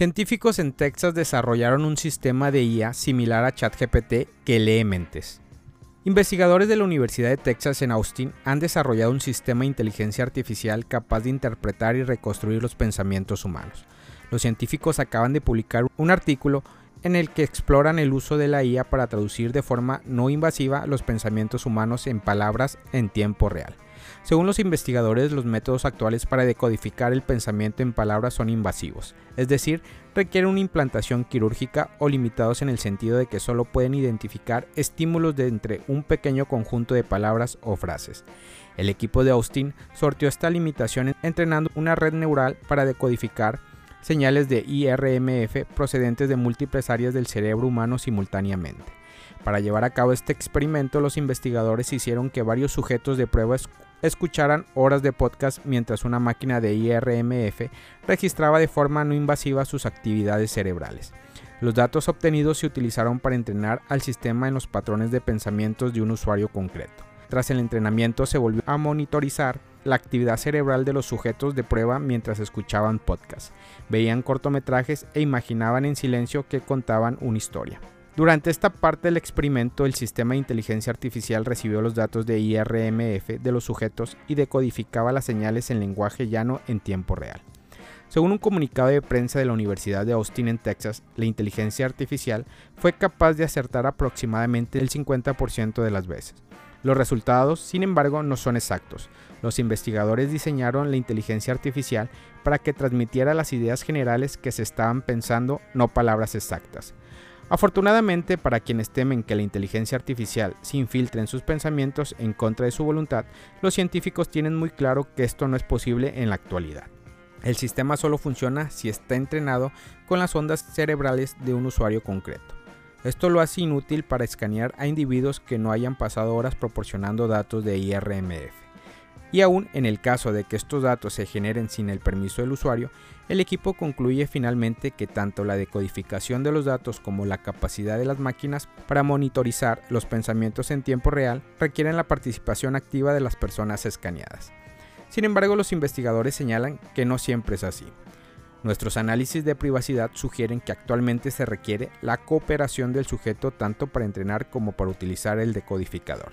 Científicos en Texas desarrollaron un sistema de IA similar a ChatGPT que lee mentes. Investigadores de la Universidad de Texas en Austin han desarrollado un sistema de inteligencia artificial capaz de interpretar y reconstruir los pensamientos humanos. Los científicos acaban de publicar un artículo en el que exploran el uso de la IA para traducir de forma no invasiva los pensamientos humanos en palabras en tiempo real. Según los investigadores, los métodos actuales para decodificar el pensamiento en palabras son invasivos, es decir, requieren una implantación quirúrgica o limitados en el sentido de que solo pueden identificar estímulos de entre un pequeño conjunto de palabras o frases. El equipo de Austin sortió esta limitación entrenando una red neural para decodificar señales de IRMF procedentes de múltiples áreas del cerebro humano simultáneamente. Para llevar a cabo este experimento, los investigadores hicieron que varios sujetos de pruebas escucharan horas de podcast mientras una máquina de IRMF registraba de forma no invasiva sus actividades cerebrales. Los datos obtenidos se utilizaron para entrenar al sistema en los patrones de pensamientos de un usuario concreto. Tras el entrenamiento se volvió a monitorizar la actividad cerebral de los sujetos de prueba mientras escuchaban podcast, veían cortometrajes e imaginaban en silencio que contaban una historia. Durante esta parte del experimento, el sistema de inteligencia artificial recibió los datos de IRMF de los sujetos y decodificaba las señales en lenguaje llano en tiempo real. Según un comunicado de prensa de la Universidad de Austin en Texas, la inteligencia artificial fue capaz de acertar aproximadamente el 50% de las veces. Los resultados, sin embargo, no son exactos. Los investigadores diseñaron la inteligencia artificial para que transmitiera las ideas generales que se estaban pensando, no palabras exactas. Afortunadamente, para quienes temen que la inteligencia artificial se infiltre en sus pensamientos en contra de su voluntad, los científicos tienen muy claro que esto no es posible en la actualidad. El sistema solo funciona si está entrenado con las ondas cerebrales de un usuario concreto. Esto lo hace inútil para escanear a individuos que no hayan pasado horas proporcionando datos de IRMF. Y aún en el caso de que estos datos se generen sin el permiso del usuario, el equipo concluye finalmente que tanto la decodificación de los datos como la capacidad de las máquinas para monitorizar los pensamientos en tiempo real requieren la participación activa de las personas escaneadas. Sin embargo, los investigadores señalan que no siempre es así. Nuestros análisis de privacidad sugieren que actualmente se requiere la cooperación del sujeto tanto para entrenar como para utilizar el decodificador.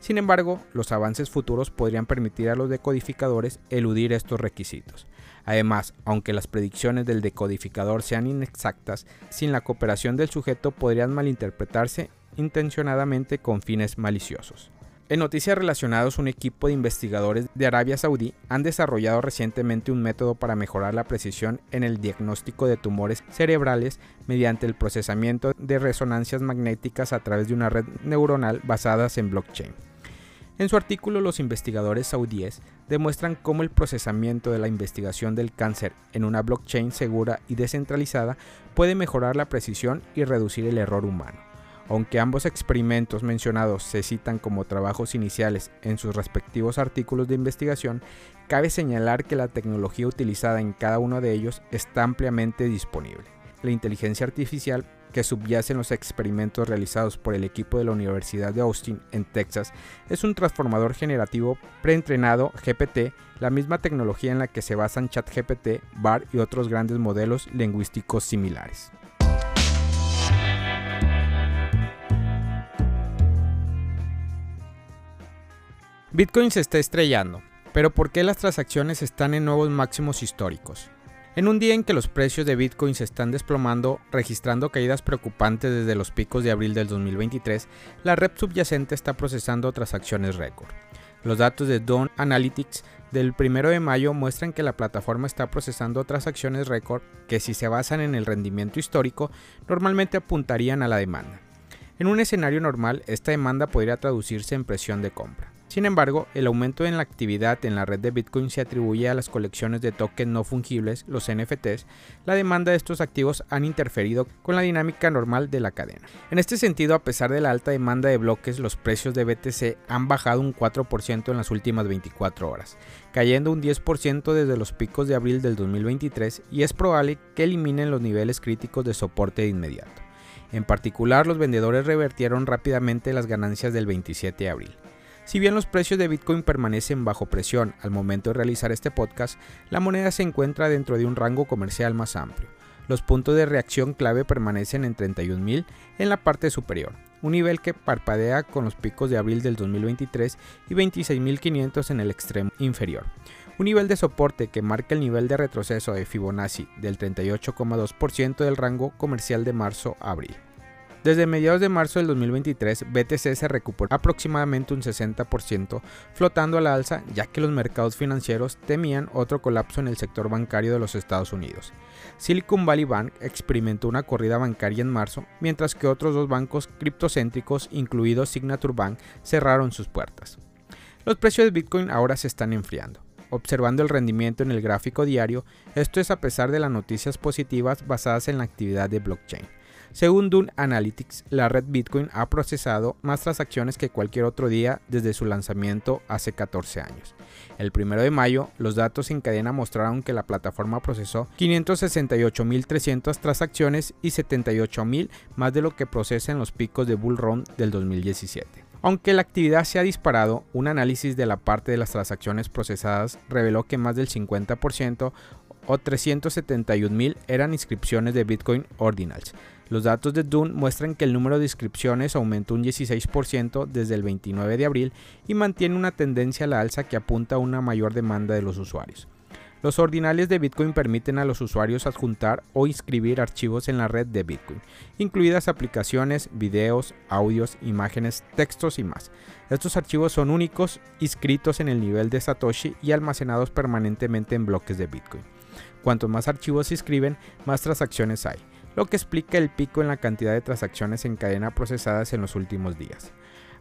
Sin embargo, los avances futuros podrían permitir a los decodificadores eludir estos requisitos. Además, aunque las predicciones del decodificador sean inexactas, sin la cooperación del sujeto podrían malinterpretarse intencionadamente con fines maliciosos. En noticias relacionadas, un equipo de investigadores de Arabia Saudí han desarrollado recientemente un método para mejorar la precisión en el diagnóstico de tumores cerebrales mediante el procesamiento de resonancias magnéticas a través de una red neuronal basadas en blockchain. En su artículo, los investigadores saudíes demuestran cómo el procesamiento de la investigación del cáncer en una blockchain segura y descentralizada puede mejorar la precisión y reducir el error humano. Aunque ambos experimentos mencionados se citan como trabajos iniciales en sus respectivos artículos de investigación, cabe señalar que la tecnología utilizada en cada uno de ellos está ampliamente disponible. La inteligencia artificial que subyace en los experimentos realizados por el equipo de la Universidad de Austin en Texas es un transformador generativo preentrenado GPT, la misma tecnología en la que se basan ChatGPT, BAR y otros grandes modelos lingüísticos similares. Bitcoin se está estrellando, pero ¿por qué las transacciones están en nuevos máximos históricos? En un día en que los precios de Bitcoin se están desplomando, registrando caídas preocupantes desde los picos de abril del 2023, la red subyacente está procesando transacciones récord. Los datos de Dawn Analytics del 1 de mayo muestran que la plataforma está procesando transacciones récord que si se basan en el rendimiento histórico, normalmente apuntarían a la demanda. En un escenario normal, esta demanda podría traducirse en presión de compra. Sin embargo, el aumento en la actividad en la red de Bitcoin se atribuye a las colecciones de tokens no fungibles, los NFTs. La demanda de estos activos han interferido con la dinámica normal de la cadena. En este sentido, a pesar de la alta demanda de bloques, los precios de BTC han bajado un 4% en las últimas 24 horas, cayendo un 10% desde los picos de abril del 2023 y es probable que eliminen los niveles críticos de soporte de inmediato. En particular, los vendedores revertieron rápidamente las ganancias del 27 de abril. Si bien los precios de Bitcoin permanecen bajo presión al momento de realizar este podcast, la moneda se encuentra dentro de un rango comercial más amplio. Los puntos de reacción clave permanecen en 31.000 en la parte superior, un nivel que parpadea con los picos de abril del 2023 y 26.500 en el extremo inferior. Un nivel de soporte que marca el nivel de retroceso de Fibonacci del 38,2% del rango comercial de marzo-abril. Desde mediados de marzo del 2023, BTC se recuperó aproximadamente un 60%, flotando a la alza ya que los mercados financieros temían otro colapso en el sector bancario de los Estados Unidos. Silicon Valley Bank experimentó una corrida bancaria en marzo, mientras que otros dos bancos criptocéntricos, incluidos Signature Bank, cerraron sus puertas. Los precios de Bitcoin ahora se están enfriando observando el rendimiento en el gráfico diario, esto es a pesar de las noticias positivas basadas en la actividad de blockchain. Según Dune Analytics, la red Bitcoin ha procesado más transacciones que cualquier otro día desde su lanzamiento hace 14 años. El 1 de mayo, los datos en cadena mostraron que la plataforma procesó 568.300 transacciones y 78.000 más de lo que procesa en los picos de Bull Run del 2017. Aunque la actividad se ha disparado, un análisis de la parte de las transacciones procesadas reveló que más del 50% o 371.000 eran inscripciones de Bitcoin Ordinals, los datos de Dune muestran que el número de inscripciones aumentó un 16% desde el 29 de abril y mantiene una tendencia a la alza que apunta a una mayor demanda de los usuarios. Los ordinales de Bitcoin permiten a los usuarios adjuntar o inscribir archivos en la red de Bitcoin, incluidas aplicaciones, videos, audios, imágenes, textos y más. Estos archivos son únicos, inscritos en el nivel de Satoshi y almacenados permanentemente en bloques de Bitcoin. Cuantos más archivos se inscriben, más transacciones hay lo que explica el pico en la cantidad de transacciones en cadena procesadas en los últimos días.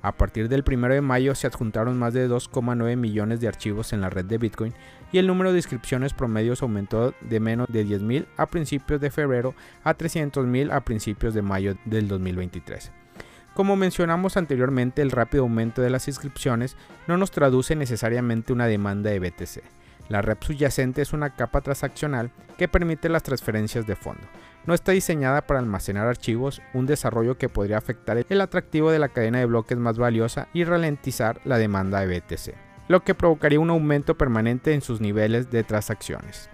A partir del 1 de mayo se adjuntaron más de 2,9 millones de archivos en la red de Bitcoin y el número de inscripciones promedios aumentó de menos de 10.000 a principios de febrero a 300.000 a principios de mayo del 2023. Como mencionamos anteriormente, el rápido aumento de las inscripciones no nos traduce necesariamente una demanda de BTC. La red subyacente es una capa transaccional que permite las transferencias de fondo no está diseñada para almacenar archivos, un desarrollo que podría afectar el atractivo de la cadena de bloques más valiosa y ralentizar la demanda de BTC, lo que provocaría un aumento permanente en sus niveles de transacciones.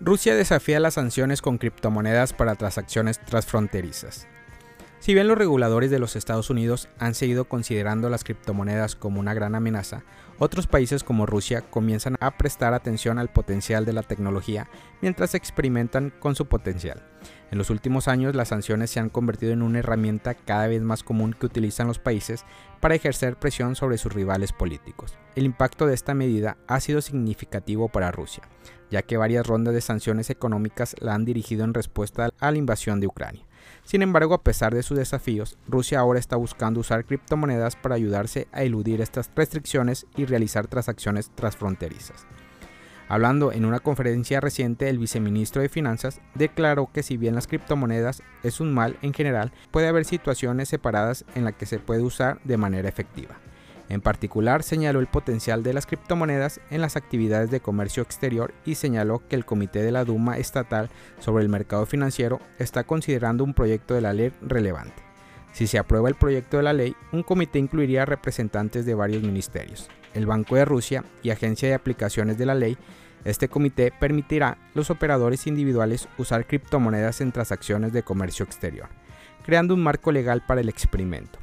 Rusia desafía las sanciones con criptomonedas para transacciones transfronterizas. Si bien los reguladores de los Estados Unidos han seguido considerando las criptomonedas como una gran amenaza, otros países como Rusia comienzan a prestar atención al potencial de la tecnología mientras experimentan con su potencial. En los últimos años las sanciones se han convertido en una herramienta cada vez más común que utilizan los países para ejercer presión sobre sus rivales políticos. El impacto de esta medida ha sido significativo para Rusia, ya que varias rondas de sanciones económicas la han dirigido en respuesta a la invasión de Ucrania. Sin embargo, a pesar de sus desafíos, Rusia ahora está buscando usar criptomonedas para ayudarse a eludir estas restricciones y realizar transacciones transfronterizas. Hablando en una conferencia reciente, el viceministro de Finanzas declaró que si bien las criptomonedas es un mal en general, puede haber situaciones separadas en las que se puede usar de manera efectiva. En particular, señaló el potencial de las criptomonedas en las actividades de comercio exterior y señaló que el Comité de la Duma Estatal sobre el Mercado Financiero está considerando un proyecto de la ley relevante. Si se aprueba el proyecto de la ley, un comité incluiría representantes de varios ministerios, el Banco de Rusia y Agencia de Aplicaciones de la Ley. Este comité permitirá a los operadores individuales usar criptomonedas en transacciones de comercio exterior, creando un marco legal para el experimento.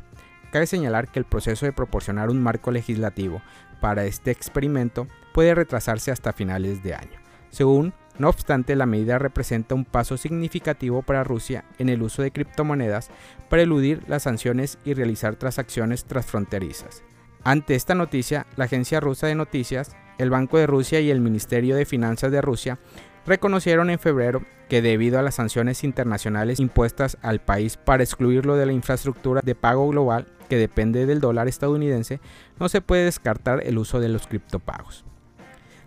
Cabe señalar que el proceso de proporcionar un marco legislativo para este experimento puede retrasarse hasta finales de año. Según, no obstante, la medida representa un paso significativo para Rusia en el uso de criptomonedas para eludir las sanciones y realizar transacciones transfronterizas. Ante esta noticia, la agencia rusa de noticias, el Banco de Rusia y el Ministerio de Finanzas de Rusia reconocieron en febrero que debido a las sanciones internacionales impuestas al país para excluirlo de la infraestructura de pago global que depende del dólar estadounidense, no se puede descartar el uso de los criptopagos.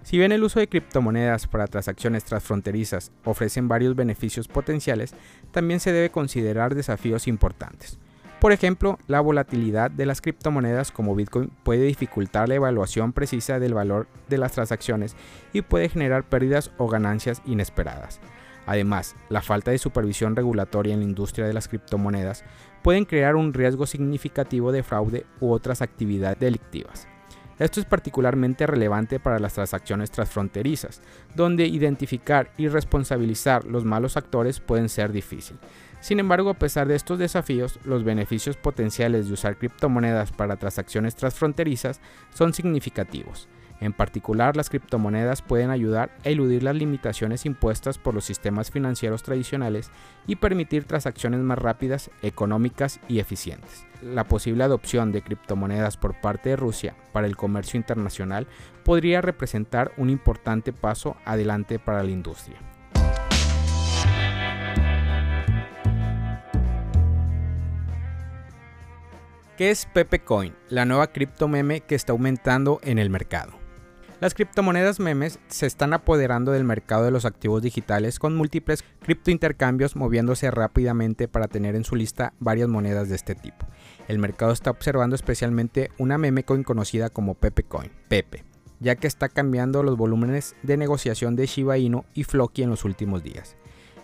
Si bien el uso de criptomonedas para transacciones transfronterizas ofrecen varios beneficios potenciales, también se debe considerar desafíos importantes. Por ejemplo, la volatilidad de las criptomonedas como Bitcoin puede dificultar la evaluación precisa del valor de las transacciones y puede generar pérdidas o ganancias inesperadas. Además, la falta de supervisión regulatoria en la industria de las criptomonedas pueden crear un riesgo significativo de fraude u otras actividades delictivas. Esto es particularmente relevante para las transacciones transfronterizas, donde identificar y responsabilizar los malos actores pueden ser difícil. Sin embargo, a pesar de estos desafíos, los beneficios potenciales de usar criptomonedas para transacciones transfronterizas son significativos. En particular, las criptomonedas pueden ayudar a eludir las limitaciones impuestas por los sistemas financieros tradicionales y permitir transacciones más rápidas, económicas y eficientes. La posible adopción de criptomonedas por parte de Rusia para el comercio internacional podría representar un importante paso adelante para la industria. ¿Qué es Pepe Coin, la nueva cripto meme que está aumentando en el mercado? Las criptomonedas memes se están apoderando del mercado de los activos digitales con múltiples criptointercambios moviéndose rápidamente para tener en su lista varias monedas de este tipo. El mercado está observando especialmente una meme coin conocida como Pepe Coin, Pepe, ya que está cambiando los volúmenes de negociación de Shiba Inu y Floki en los últimos días.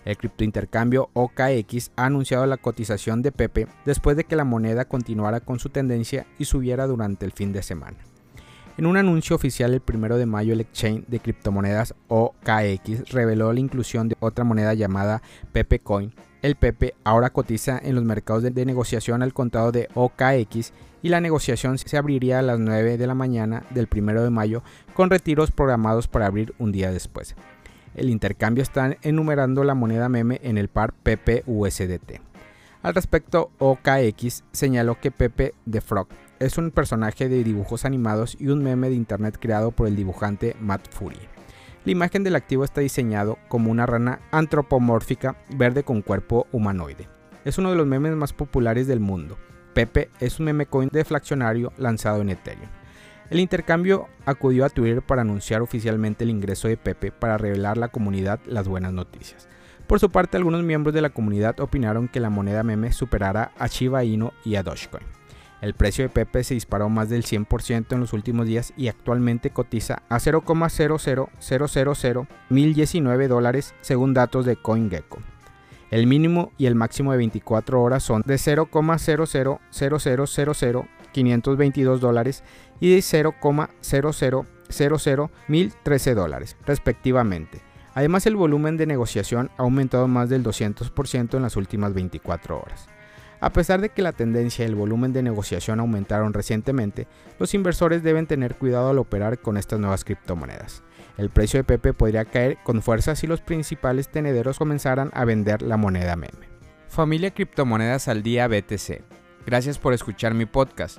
El criptointercambio OKX ha anunciado la cotización de Pepe después de que la moneda continuara con su tendencia y subiera durante el fin de semana. En un anuncio oficial el 1 de mayo, el exchange de criptomonedas OKX reveló la inclusión de otra moneda llamada Pepe Coin. El Pepe ahora cotiza en los mercados de, negociación al contado de OKX y la negociación se abriría a las 9 de la mañana del 1 de mayo con retiros programados para abrir un día después. El intercambio está enumerando la moneda meme en el par Pepe USDT. Al respecto, OKX señaló que Pepe the Frog es un personaje de dibujos animados y un meme de internet creado por el dibujante Matt Fury. La imagen del activo está diseñado como una rana antropomórfica verde con cuerpo humanoide. Es uno de los memes más populares del mundo. Pepe es un meme coin deflacionario lanzado en Ethereum. El intercambio acudió a Twitter para anunciar oficialmente el ingreso de Pepe para revelar a la comunidad las buenas noticias. Por su parte, algunos miembros de la comunidad opinaron que la moneda meme superara a Shiba Inu y a Dogecoin. El precio de Pepe se disparó más del 100% en los últimos días y actualmente cotiza a 0,0001019 dólares según datos de CoinGecko. El mínimo y el máximo de 24 horas son de 0,0000522 dólares y de 0,0001013 dólares, respectivamente. Además, el volumen de negociación ha aumentado más del 200% en las últimas 24 horas. A pesar de que la tendencia y el volumen de negociación aumentaron recientemente, los inversores deben tener cuidado al operar con estas nuevas criptomonedas. El precio de Pepe podría caer con fuerza si los principales tenederos comenzaran a vender la moneda meme. Familia Criptomonedas al Día BTC. Gracias por escuchar mi podcast.